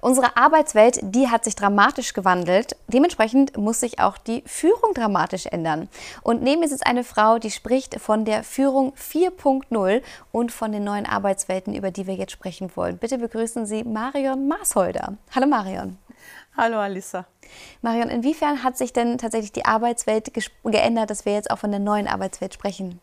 Unsere Arbeitswelt, die hat sich dramatisch gewandelt. Dementsprechend muss sich auch die Führung dramatisch ändern. Und neben mir sitzt eine Frau, die spricht von der Führung 4.0 und von den neuen Arbeitswelten, über die wir jetzt sprechen wollen. Bitte begrüßen Sie Marion Maasholder. Hallo Marion. Hallo Alissa. Marion, inwiefern hat sich denn tatsächlich die Arbeitswelt geändert, dass wir jetzt auch von der neuen Arbeitswelt sprechen?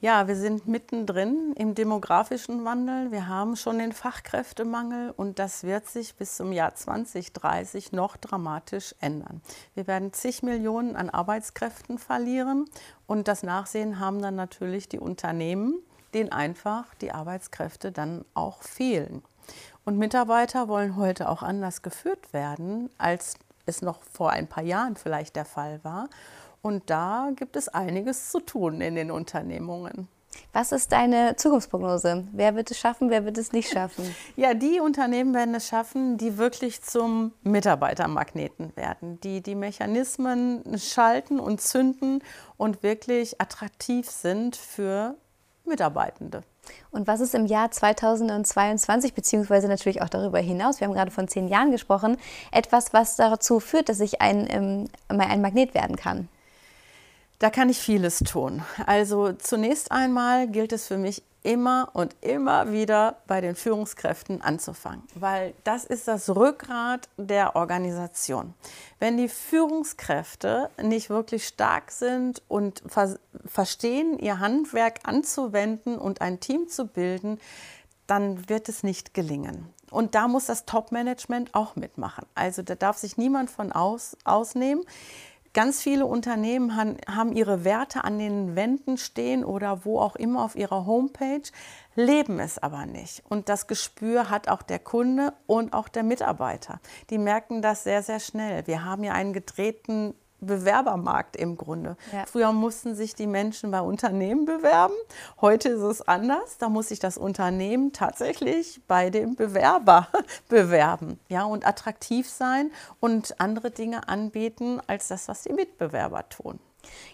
Ja, wir sind mittendrin im demografischen Wandel. Wir haben schon den Fachkräftemangel und das wird sich bis zum Jahr 2030 noch dramatisch ändern. Wir werden zig Millionen an Arbeitskräften verlieren und das Nachsehen haben dann natürlich die Unternehmen, denen einfach die Arbeitskräfte dann auch fehlen. Und Mitarbeiter wollen heute auch anders geführt werden, als es noch vor ein paar Jahren vielleicht der Fall war. Und da gibt es einiges zu tun in den Unternehmungen. Was ist deine Zukunftsprognose? Wer wird es schaffen, wer wird es nicht schaffen? Ja, die Unternehmen werden es schaffen, die wirklich zum Mitarbeitermagneten werden, die die Mechanismen schalten und zünden und wirklich attraktiv sind für Mitarbeitende. Und was ist im Jahr 2022, beziehungsweise natürlich auch darüber hinaus, wir haben gerade von zehn Jahren gesprochen, etwas, was dazu führt, dass ich ein, ähm, ein Magnet werden kann? Da kann ich vieles tun. Also zunächst einmal gilt es für mich immer und immer wieder bei den Führungskräften anzufangen, weil das ist das Rückgrat der Organisation. Wenn die Führungskräfte nicht wirklich stark sind und ver verstehen, ihr Handwerk anzuwenden und ein Team zu bilden, dann wird es nicht gelingen. Und da muss das Top-Management auch mitmachen. Also da darf sich niemand von aus, ausnehmen. Ganz viele Unternehmen haben ihre Werte an den Wänden stehen oder wo auch immer auf ihrer Homepage, leben es aber nicht. Und das Gespür hat auch der Kunde und auch der Mitarbeiter. Die merken das sehr, sehr schnell. Wir haben ja einen gedrehten Bewerbermarkt im Grunde. Ja. Früher mussten sich die Menschen bei Unternehmen bewerben. Heute ist es anders. Da muss sich das Unternehmen tatsächlich bei dem Bewerber bewerben ja, und attraktiv sein und andere Dinge anbieten als das, was die Mitbewerber tun.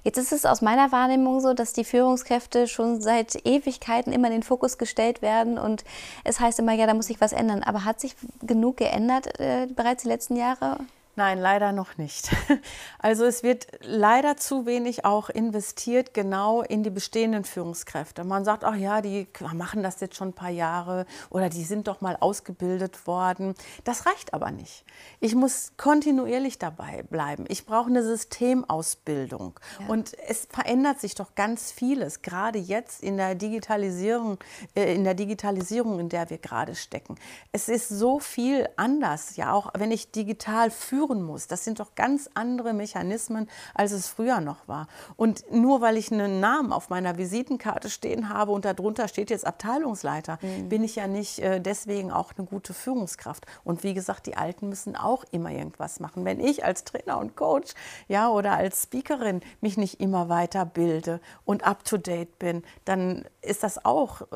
Jetzt ist es aus meiner Wahrnehmung so, dass die Führungskräfte schon seit Ewigkeiten immer in den Fokus gestellt werden und es heißt immer, ja, da muss sich was ändern. Aber hat sich genug geändert äh, bereits die letzten Jahre? Nein, leider noch nicht. Also es wird leider zu wenig auch investiert genau in die bestehenden Führungskräfte. Man sagt, ach ja, die machen das jetzt schon ein paar Jahre oder die sind doch mal ausgebildet worden. Das reicht aber nicht. Ich muss kontinuierlich dabei bleiben. Ich brauche eine Systemausbildung. Ja. Und es verändert sich doch ganz vieles, gerade jetzt in der Digitalisierung, äh, in der Digitalisierung, in der wir gerade stecken. Es ist so viel anders, ja, auch wenn ich digital führe führen muss. Das sind doch ganz andere Mechanismen, als es früher noch war. Und nur weil ich einen Namen auf meiner Visitenkarte stehen habe und darunter steht jetzt Abteilungsleiter, mhm. bin ich ja nicht äh, deswegen auch eine gute Führungskraft. Und wie gesagt, die Alten müssen auch immer irgendwas machen. Wenn ich als Trainer und Coach ja, oder als Speakerin mich nicht immer weiterbilde und up-to-date bin, dann ist das auch äh,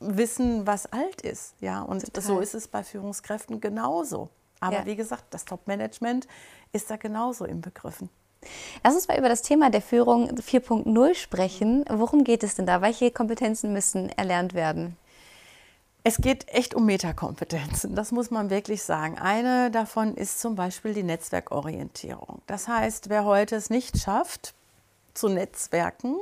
Wissen, was alt ist. Ja, und Total. so ist es bei Führungskräften genauso. Aber ja. wie gesagt, das Top-Management ist da genauso im Begriffen. Lass uns mal über das Thema der Führung 4.0 sprechen. Worum geht es denn da? Welche Kompetenzen müssen erlernt werden? Es geht echt um Metakompetenzen, das muss man wirklich sagen. Eine davon ist zum Beispiel die Netzwerkorientierung. Das heißt, wer heute es nicht schafft, zu netzwerken,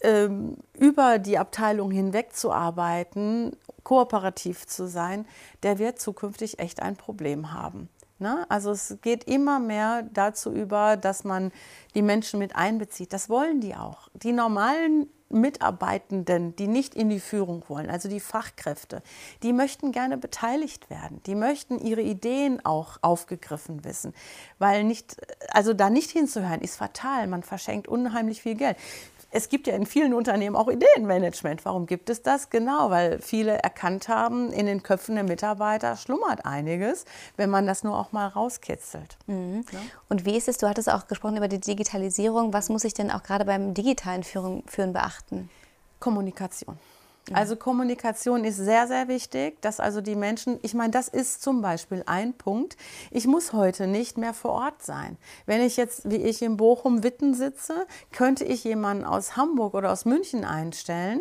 über die Abteilung hinweg zu arbeiten kooperativ zu sein, der wird zukünftig echt ein Problem haben. Ne? Also es geht immer mehr dazu über, dass man die Menschen mit einbezieht. Das wollen die auch. Die normalen Mitarbeitenden, die nicht in die Führung wollen, also die Fachkräfte, die möchten gerne beteiligt werden. Die möchten ihre Ideen auch aufgegriffen wissen, weil nicht, also da nicht hinzuhören ist fatal. Man verschenkt unheimlich viel Geld es gibt ja in vielen Unternehmen auch Ideenmanagement. Warum gibt es das? Genau, weil viele erkannt haben, in den Köpfen der Mitarbeiter schlummert einiges, wenn man das nur auch mal rauskitzelt. Mhm. Ja? Und wie ist es, du hattest auch gesprochen über die Digitalisierung, was muss ich denn auch gerade beim digitalen Führen, Führen beachten? Kommunikation. Also Kommunikation ist sehr, sehr wichtig, dass also die Menschen, ich meine, das ist zum Beispiel ein Punkt. Ich muss heute nicht mehr vor Ort sein. Wenn ich jetzt, wie ich in Bochum-Witten sitze, könnte ich jemanden aus Hamburg oder aus München einstellen.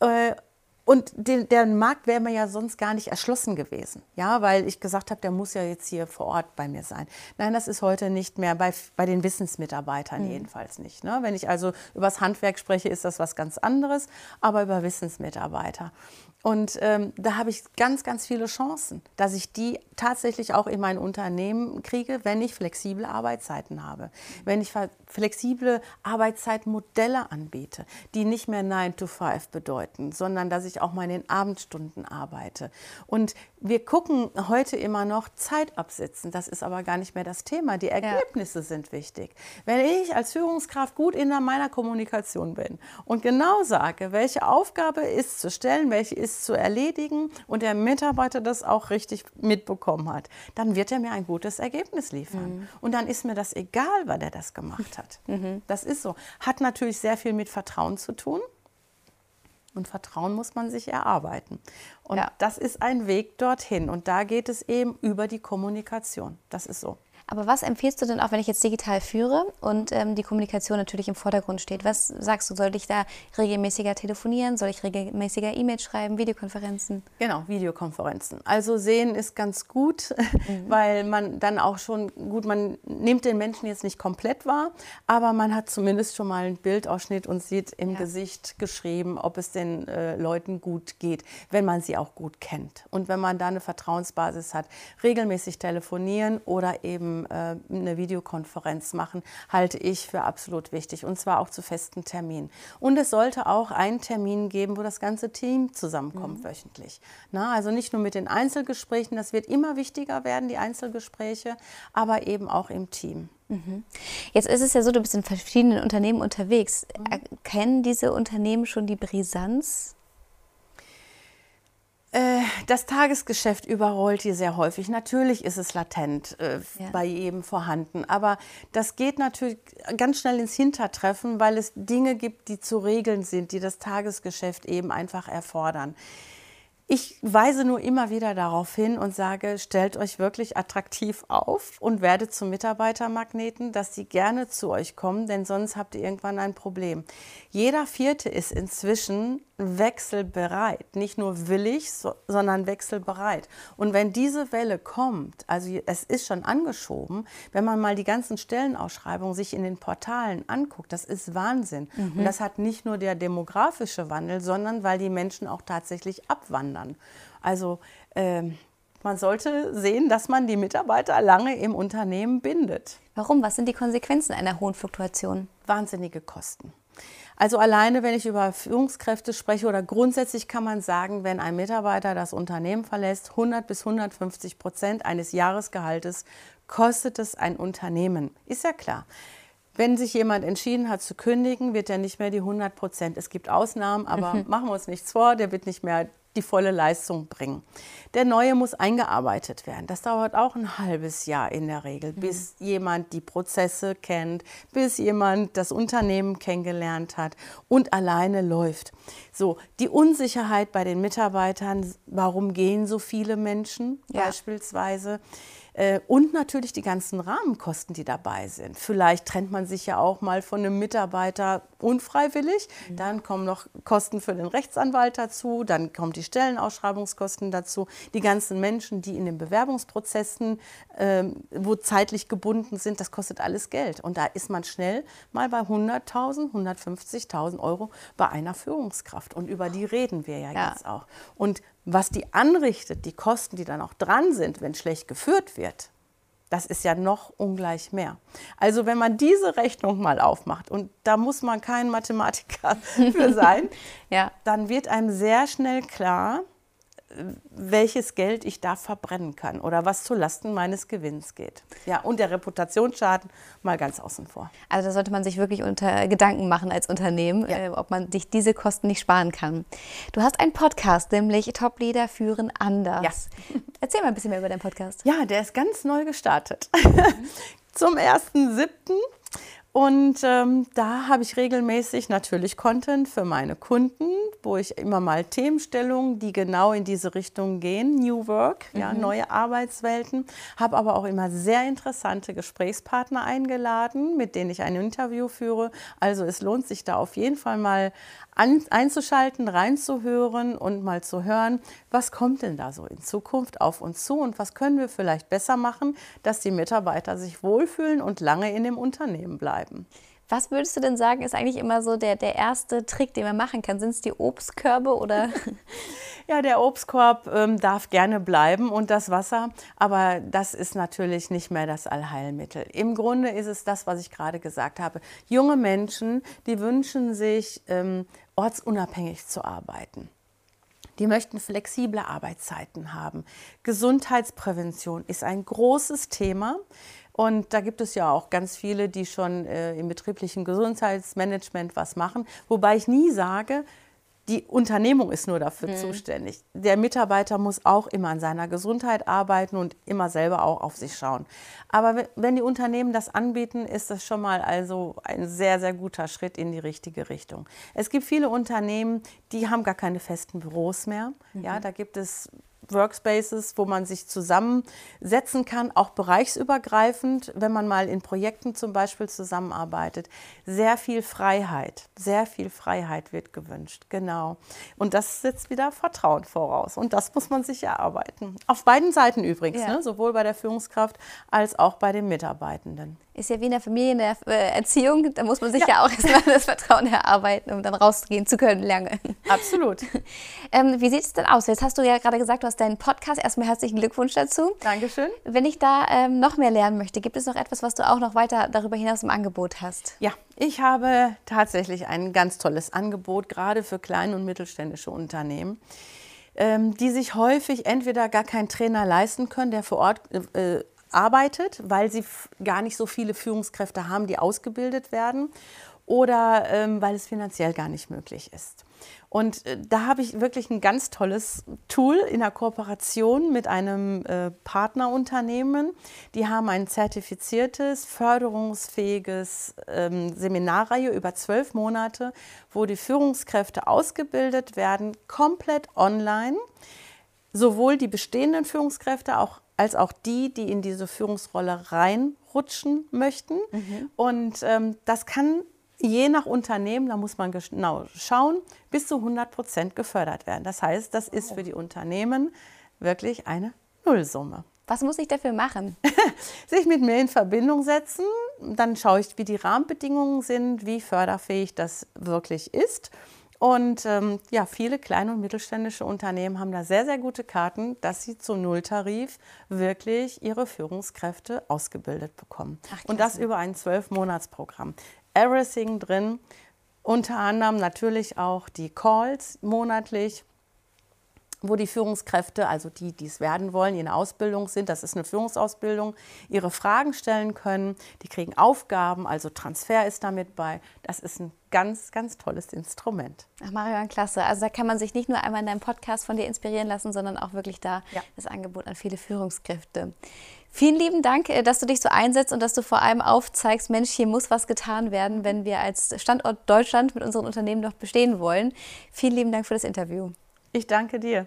Äh, und den, der Markt wäre mir ja sonst gar nicht erschlossen gewesen, ja, weil ich gesagt habe, der muss ja jetzt hier vor Ort bei mir sein. Nein, das ist heute nicht mehr, bei, bei den Wissensmitarbeitern mhm. jedenfalls nicht. Ne? Wenn ich also über das Handwerk spreche, ist das was ganz anderes, aber über Wissensmitarbeiter. Und ähm, da habe ich ganz, ganz viele Chancen, dass ich die tatsächlich auch in mein Unternehmen kriege, wenn ich flexible Arbeitszeiten habe, wenn ich flexible Arbeitszeitmodelle anbiete, die nicht mehr 9 to 5 bedeuten, sondern dass ich auch mal in den Abendstunden arbeite. Und wir gucken heute immer noch Zeit absitzen. Das ist aber gar nicht mehr das Thema. Die Ergebnisse ja. sind wichtig. Wenn ich als Führungskraft gut in meiner Kommunikation bin und genau sage, welche Aufgabe ist zu stellen, welche ist zu erledigen und der Mitarbeiter das auch richtig mitbekommen hat, dann wird er mir ein gutes Ergebnis liefern. Mhm. Und dann ist mir das egal, wann er das gemacht hat. Mhm. Das ist so. Hat natürlich sehr viel mit Vertrauen zu tun. Und Vertrauen muss man sich erarbeiten. Und ja. das ist ein Weg dorthin. Und da geht es eben über die Kommunikation. Das ist so. Aber was empfiehlst du denn auch, wenn ich jetzt digital führe und ähm, die Kommunikation natürlich im Vordergrund steht? Was sagst du, soll ich da regelmäßiger telefonieren? Soll ich regelmäßiger E-Mails schreiben, Videokonferenzen? Genau, Videokonferenzen. Also sehen ist ganz gut, mhm. weil man dann auch schon, gut, man nimmt den Menschen jetzt nicht komplett wahr, aber man hat zumindest schon mal einen Bildausschnitt und sieht im ja. Gesicht geschrieben, ob es den äh, Leuten gut geht, wenn man sie auch gut kennt. Und wenn man da eine Vertrauensbasis hat, regelmäßig telefonieren oder eben äh, eine Videokonferenz machen, halte ich für absolut wichtig und zwar auch zu festen Terminen. Und es sollte auch einen Termin geben, wo das ganze Team zusammenkommt mhm. wöchentlich. Na, also nicht nur mit den Einzelgesprächen, das wird immer wichtiger werden, die Einzelgespräche, aber eben auch im Team. Mhm. Jetzt ist es ja so, du bist in verschiedenen Unternehmen unterwegs. Mhm. Erkennen diese Unternehmen schon die Brisanz äh, das Tagesgeschäft überrollt hier sehr häufig. Natürlich ist es latent äh, ja. bei jedem vorhanden, aber das geht natürlich ganz schnell ins Hintertreffen, weil es Dinge gibt, die zu regeln sind, die das Tagesgeschäft eben einfach erfordern. Ich weise nur immer wieder darauf hin und sage, stellt euch wirklich attraktiv auf und werdet zum Mitarbeitermagneten, dass sie gerne zu euch kommen, denn sonst habt ihr irgendwann ein Problem. Jeder Vierte ist inzwischen wechselbereit, nicht nur willig, so, sondern wechselbereit. Und wenn diese Welle kommt, also es ist schon angeschoben, wenn man mal die ganzen Stellenausschreibungen sich in den Portalen anguckt, das ist Wahnsinn. Mhm. Und das hat nicht nur der demografische Wandel, sondern weil die Menschen auch tatsächlich abwandern. Also äh, man sollte sehen, dass man die Mitarbeiter lange im Unternehmen bindet. Warum? Was sind die Konsequenzen einer hohen Fluktuation? Wahnsinnige Kosten. Also alleine, wenn ich über Führungskräfte spreche oder grundsätzlich kann man sagen, wenn ein Mitarbeiter das Unternehmen verlässt, 100 bis 150 Prozent eines Jahresgehaltes kostet es ein Unternehmen. Ist ja klar. Wenn sich jemand entschieden hat zu kündigen, wird er nicht mehr die 100 Prozent. Es gibt Ausnahmen, aber mhm. machen wir uns nichts vor, der wird nicht mehr die volle Leistung bringen. Der neue muss eingearbeitet werden. Das dauert auch ein halbes Jahr in der Regel, mhm. bis jemand die Prozesse kennt, bis jemand das Unternehmen kennengelernt hat und alleine läuft. So, die Unsicherheit bei den Mitarbeitern, warum gehen so viele Menschen ja. beispielsweise? Äh, und natürlich die ganzen Rahmenkosten, die dabei sind. Vielleicht trennt man sich ja auch mal von einem Mitarbeiter unfreiwillig. Mhm. Dann kommen noch Kosten für den Rechtsanwalt dazu, dann kommen die Stellenausschreibungskosten dazu, die ganzen Menschen, die in den Bewerbungsprozessen, ähm, wo zeitlich gebunden sind, das kostet alles Geld. Und da ist man schnell mal bei 100.000, 150.000 Euro bei einer Führungskraft. Und über die reden wir ja, ja. jetzt auch. Und was die anrichtet, die Kosten, die dann auch dran sind, wenn schlecht geführt wird, das ist ja noch ungleich mehr. Also wenn man diese Rechnung mal aufmacht, und da muss man kein Mathematiker für sein, ja. dann wird einem sehr schnell klar, welches Geld ich da verbrennen kann oder was zu Lasten meines Gewinns geht. Ja, und der Reputationsschaden mal ganz außen vor. Also da sollte man sich wirklich unter Gedanken machen als Unternehmen, ja. äh, ob man sich diese Kosten nicht sparen kann. Du hast einen Podcast, nämlich Top Leader führen anders. Ja. Erzähl mal ein bisschen mehr über deinen Podcast. Ja, der ist ganz neu gestartet. Zum 1.7. Und ähm, da habe ich regelmäßig natürlich Content für meine Kunden, wo ich immer mal Themenstellungen, die genau in diese Richtung gehen, New Work, mhm. ja, neue Arbeitswelten, habe aber auch immer sehr interessante Gesprächspartner eingeladen, mit denen ich ein Interview führe. Also es lohnt sich da auf jeden Fall mal an, einzuschalten, reinzuhören und mal zu hören, was kommt denn da so in Zukunft auf uns zu und was können wir vielleicht besser machen, dass die Mitarbeiter sich wohlfühlen und lange in dem Unternehmen bleiben. Was würdest du denn sagen, ist eigentlich immer so der, der erste Trick, den man machen kann? Sind es die Obstkörbe oder? ja, der Obstkorb ähm, darf gerne bleiben und das Wasser, aber das ist natürlich nicht mehr das Allheilmittel. Im Grunde ist es das, was ich gerade gesagt habe. Junge Menschen, die wünschen sich, ähm, ortsunabhängig zu arbeiten. Die möchten flexible Arbeitszeiten haben. Gesundheitsprävention ist ein großes Thema. Und da gibt es ja auch ganz viele, die schon äh, im betrieblichen Gesundheitsmanagement was machen. Wobei ich nie sage, die Unternehmung ist nur dafür mhm. zuständig. Der Mitarbeiter muss auch immer an seiner Gesundheit arbeiten und immer selber auch auf sich schauen. Aber wenn die Unternehmen das anbieten, ist das schon mal also ein sehr, sehr guter Schritt in die richtige Richtung. Es gibt viele Unternehmen, die haben gar keine festen Büros mehr. Mhm. Ja, da gibt es Workspaces, wo man sich zusammensetzen kann, auch bereichsübergreifend, wenn man mal in Projekten zum Beispiel zusammenarbeitet. Sehr viel Freiheit, sehr viel Freiheit wird gewünscht, genau. Und das setzt wieder Vertrauen voraus und das muss man sich erarbeiten. Auf beiden Seiten übrigens, ja. ne? sowohl bei der Führungskraft als auch bei den Mitarbeitenden ist ja wie in der Familie, in der äh, Erziehung. Da muss man sich ja, ja auch erstmal das Vertrauen erarbeiten, um dann rauszugehen zu können lange. Absolut. ähm, wie sieht es denn aus? Jetzt hast du ja gerade gesagt, du hast deinen Podcast. Erstmal herzlichen Glückwunsch dazu. Dankeschön. Wenn ich da ähm, noch mehr lernen möchte, gibt es noch etwas, was du auch noch weiter darüber hinaus im Angebot hast? Ja, ich habe tatsächlich ein ganz tolles Angebot, gerade für kleine und mittelständische Unternehmen ähm, die sich häufig entweder gar keinen Trainer leisten können, der vor Ort äh, arbeitet, weil sie gar nicht so viele Führungskräfte haben, die ausgebildet werden oder ähm, weil es finanziell gar nicht möglich ist. Und äh, da habe ich wirklich ein ganz tolles Tool in der Kooperation mit einem äh, Partnerunternehmen. Die haben ein zertifiziertes, förderungsfähiges ähm, Seminarreihe über zwölf Monate, wo die Führungskräfte ausgebildet werden, komplett online. Sowohl die bestehenden Führungskräfte auch als auch die, die in diese Führungsrolle reinrutschen möchten. Mhm. Und ähm, das kann je nach Unternehmen, da muss man genau schauen, bis zu 100 Prozent gefördert werden. Das heißt, das ist für die Unternehmen wirklich eine Nullsumme. Was muss ich dafür machen? Sich mit mir in Verbindung setzen, dann schaue ich, wie die Rahmenbedingungen sind, wie förderfähig das wirklich ist. Und ähm, ja, viele kleine und mittelständische Unternehmen haben da sehr, sehr gute Karten, dass sie zum Nulltarif wirklich ihre Führungskräfte ausgebildet bekommen. Ach, und das über ein Zwölf-Monats-Programm. Everything drin, unter anderem natürlich auch die Calls monatlich wo die Führungskräfte, also die, die es werden wollen, in Ausbildung sind, das ist eine Führungsausbildung, ihre Fragen stellen können. Die kriegen Aufgaben, also Transfer ist damit bei. Das ist ein ganz, ganz tolles Instrument. Ach, Marion, klasse. Also da kann man sich nicht nur einmal in deinem Podcast von dir inspirieren lassen, sondern auch wirklich da ja. das Angebot an viele Führungskräfte. Vielen lieben Dank, äh, dass du dich so einsetzt und dass du vor allem aufzeigst, Mensch, hier muss was getan werden, wenn wir als Standort Deutschland mit unseren Unternehmen noch bestehen wollen. Vielen lieben Dank für das Interview. Ich danke dir.